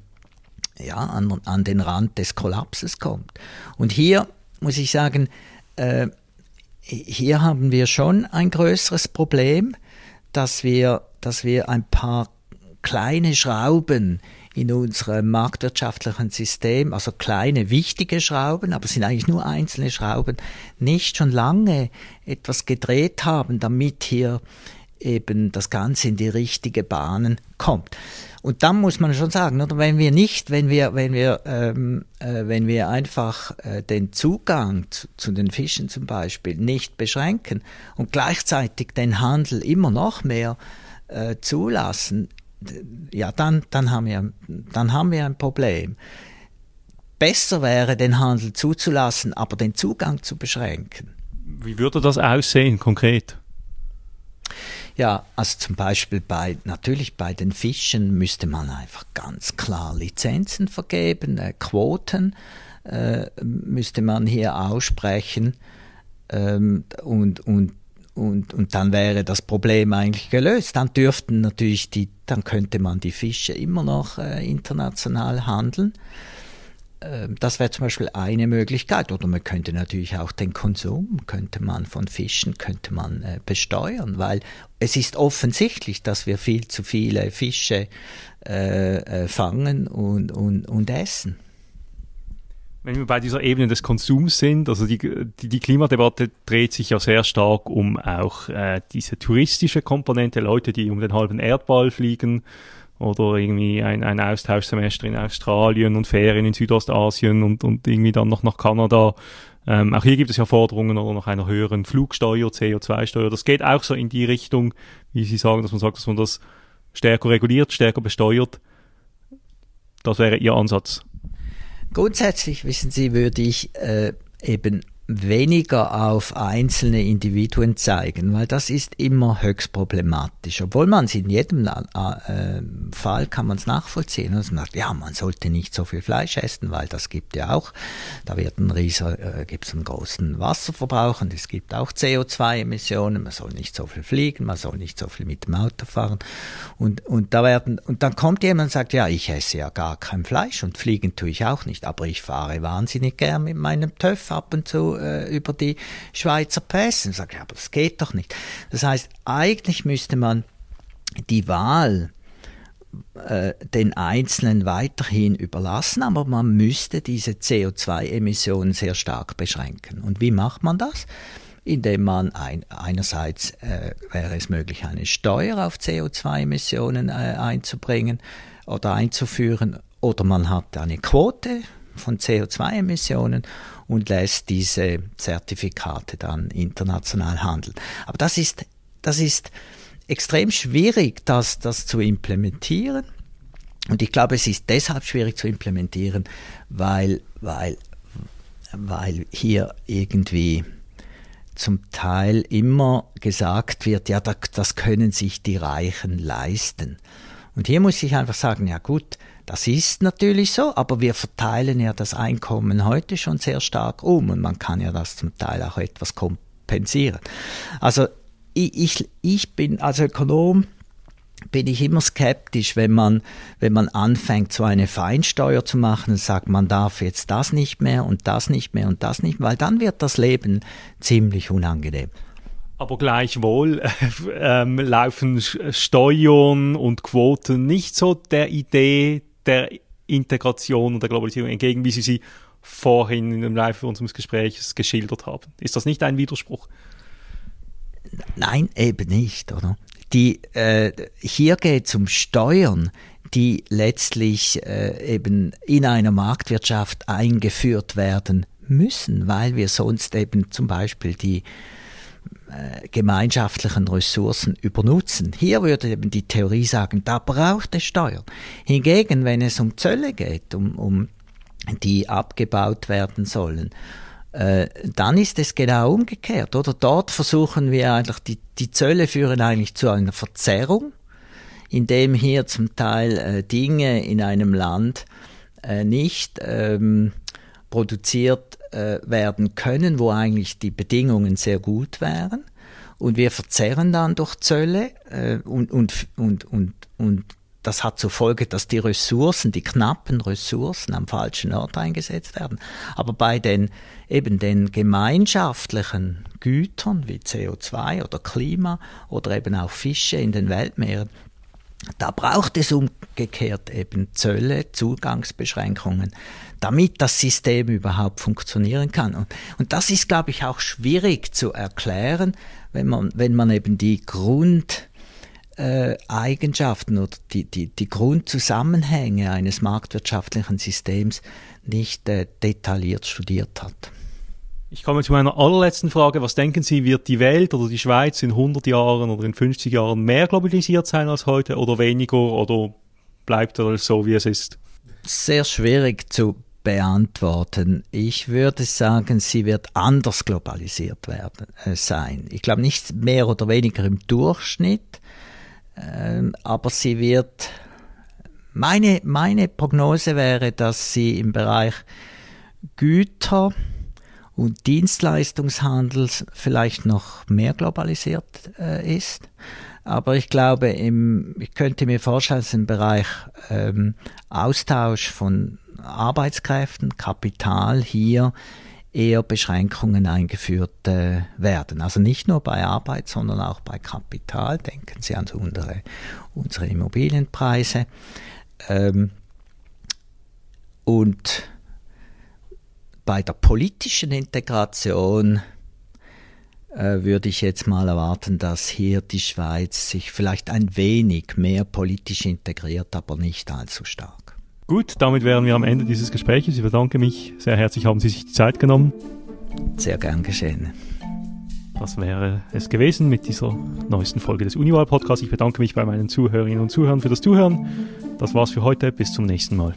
ja, an, an den Rand des Kollapses kommt. Und hier muss ich sagen, äh, hier haben wir schon ein größeres Problem, dass wir, dass wir ein paar kleine Schrauben in unserem marktwirtschaftlichen System, also kleine, wichtige Schrauben, aber es sind eigentlich nur einzelne Schrauben, nicht schon lange etwas gedreht haben, damit hier eben das Ganze in die richtige Bahnen kommt. Und dann muss man schon sagen, oder wenn wir nicht, wenn wir, wenn wir, ähm, äh, wenn wir einfach äh, den Zugang zu, zu, den Fischen zum Beispiel nicht beschränken und gleichzeitig den Handel immer noch mehr äh, zulassen, ja, dann, dann, haben wir, dann haben wir ein Problem. Besser wäre, den Handel zuzulassen, aber den Zugang zu beschränken. Wie würde das aussehen konkret? Ja, also zum Beispiel bei, natürlich bei den Fischen müsste man einfach ganz klar Lizenzen vergeben, äh, Quoten äh, müsste man hier aussprechen ähm, und, und und, und dann wäre das Problem eigentlich gelöst. Dann dürften natürlich die, dann könnte man die Fische immer noch äh, international handeln. Äh, das wäre zum Beispiel eine Möglichkeit. Oder man könnte natürlich auch den Konsum, könnte man von Fischen, könnte man äh, besteuern, weil es ist offensichtlich, dass wir viel zu viele Fische äh, äh fangen und, und, und essen. Wenn wir bei dieser Ebene des Konsums sind, also die, die, die Klimadebatte dreht sich ja sehr stark um auch äh, diese touristische Komponente, Leute, die um den halben Erdball fliegen oder irgendwie ein, ein Austauschsemester in Australien und Ferien in Südostasien und, und irgendwie dann noch nach Kanada. Ähm, auch hier gibt es ja Forderungen oder nach einer höheren Flugsteuer, CO2-Steuer. Das geht auch so in die Richtung, wie Sie sagen, dass man sagt, dass man das stärker reguliert, stärker besteuert. Das wäre Ihr Ansatz Grundsätzlich, wissen Sie, würde ich äh, eben weniger auf einzelne Individuen zeigen, weil das ist immer höchst problematisch. Obwohl man es in jedem äh, Fall kann man es nachvollziehen. Also man sagt, ja, man sollte nicht so viel Fleisch essen, weil das gibt ja auch, da wird ein riesen, äh, gibt es einen großen Wasserverbrauch und es gibt auch CO2-Emissionen. Man soll nicht so viel fliegen, man soll nicht so viel mit dem Auto fahren. Und, und da werden, und dann kommt jemand und sagt, ja, ich esse ja gar kein Fleisch und fliegen tue ich auch nicht, aber ich fahre wahnsinnig gern mit meinem TÜV ab und zu äh, über die Schweizer Pässe. Und sage, aber das geht doch nicht. Das heißt, eigentlich müsste man die Wahl äh, den Einzelnen weiterhin überlassen, aber man müsste diese CO2-Emissionen sehr stark beschränken. Und wie macht man das? Indem man ein, einerseits äh, wäre es möglich, eine Steuer auf CO2-Emissionen äh, einzubringen oder einzuführen, oder man hat eine Quote von CO2-Emissionen und lässt diese Zertifikate dann international handeln. Aber das ist, das ist extrem schwierig, das, das zu implementieren. Und ich glaube, es ist deshalb schwierig zu implementieren, weil, weil, weil hier irgendwie zum Teil immer gesagt wird, ja, das können sich die Reichen leisten. Und hier muss ich einfach sagen, ja gut, das ist natürlich so, aber wir verteilen ja das Einkommen heute schon sehr stark um und man kann ja das zum Teil auch etwas kompensieren. Also ich, ich, ich bin als Ökonom bin ich immer skeptisch, wenn man, wenn man anfängt, so eine Feinsteuer zu machen und sagt, man darf jetzt das nicht mehr und das nicht mehr und das nicht, weil dann wird das Leben ziemlich unangenehm. Aber gleichwohl äh, laufen Steuern und Quoten nicht so der Idee der Integration und der Globalisierung entgegen, wie Sie sie vorhin in dem Live unseres Gesprächs geschildert haben. Ist das nicht ein Widerspruch? Nein, eben nicht, oder? Die, äh, hier geht es um Steuern, die letztlich äh, eben in einer Marktwirtschaft eingeführt werden müssen, weil wir sonst eben zum Beispiel die gemeinschaftlichen Ressourcen übernutzen. Hier würde eben die Theorie sagen, da braucht es Steuern. Hingegen, wenn es um Zölle geht, um, um die abgebaut werden sollen, äh, dann ist es genau umgekehrt. Oder dort versuchen wir eigentlich, die, die Zölle führen eigentlich zu einer Verzerrung, indem hier zum Teil äh, Dinge in einem Land äh, nicht ähm, produziert äh, werden können, wo eigentlich die Bedingungen sehr gut wären. Und wir verzerren dann durch Zölle äh, und, und, und, und, und das hat zur Folge, dass die Ressourcen, die knappen Ressourcen am falschen Ort eingesetzt werden. Aber bei den eben den gemeinschaftlichen Gütern wie CO2 oder Klima oder eben auch Fische in den Weltmeeren, da braucht es umgekehrt eben Zölle, Zugangsbeschränkungen, damit das System überhaupt funktionieren kann. Und, und das ist, glaube ich, auch schwierig zu erklären, wenn man, wenn man eben die Grundeigenschaften äh, oder die, die, die Grundzusammenhänge eines marktwirtschaftlichen Systems nicht äh, detailliert studiert hat. Ich komme zu meiner allerletzten Frage. Was denken Sie, wird die Welt oder die Schweiz in 100 Jahren oder in 50 Jahren mehr globalisiert sein als heute oder weniger oder bleibt alles so, wie es ist? Sehr schwierig zu beantworten. Ich würde sagen, sie wird anders globalisiert werden äh, sein. Ich glaube nicht mehr oder weniger im Durchschnitt, äh, aber sie wird meine, meine Prognose wäre, dass sie im Bereich Güter, und Dienstleistungshandel vielleicht noch mehr globalisiert äh, ist. Aber ich glaube, im, ich könnte mir vorstellen, dass im Bereich ähm, Austausch von Arbeitskräften, Kapital hier eher Beschränkungen eingeführt äh, werden. Also nicht nur bei Arbeit, sondern auch bei Kapital. Denken Sie an unsere, unsere Immobilienpreise. Ähm, und bei der politischen Integration äh, würde ich jetzt mal erwarten, dass hier die Schweiz sich vielleicht ein wenig mehr politisch integriert, aber nicht allzu stark. Gut, damit wären wir am Ende dieses Gesprächs. Ich bedanke mich sehr herzlich, haben Sie sich die Zeit genommen. Sehr gern geschehen. Das wäre es gewesen mit dieser neuesten Folge des Unival Podcasts. Ich bedanke mich bei meinen Zuhörerinnen und Zuhörern für das Zuhören. Das war's für heute. Bis zum nächsten Mal.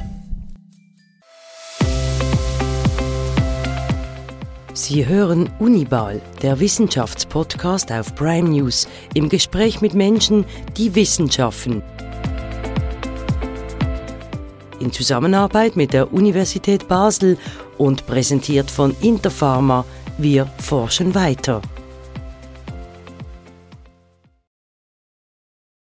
Sie hören Unibal, der Wissenschaftspodcast auf Prime News, im Gespräch mit Menschen, die Wissenschaften. In Zusammenarbeit mit der Universität Basel und präsentiert von Interpharma. Wir forschen weiter.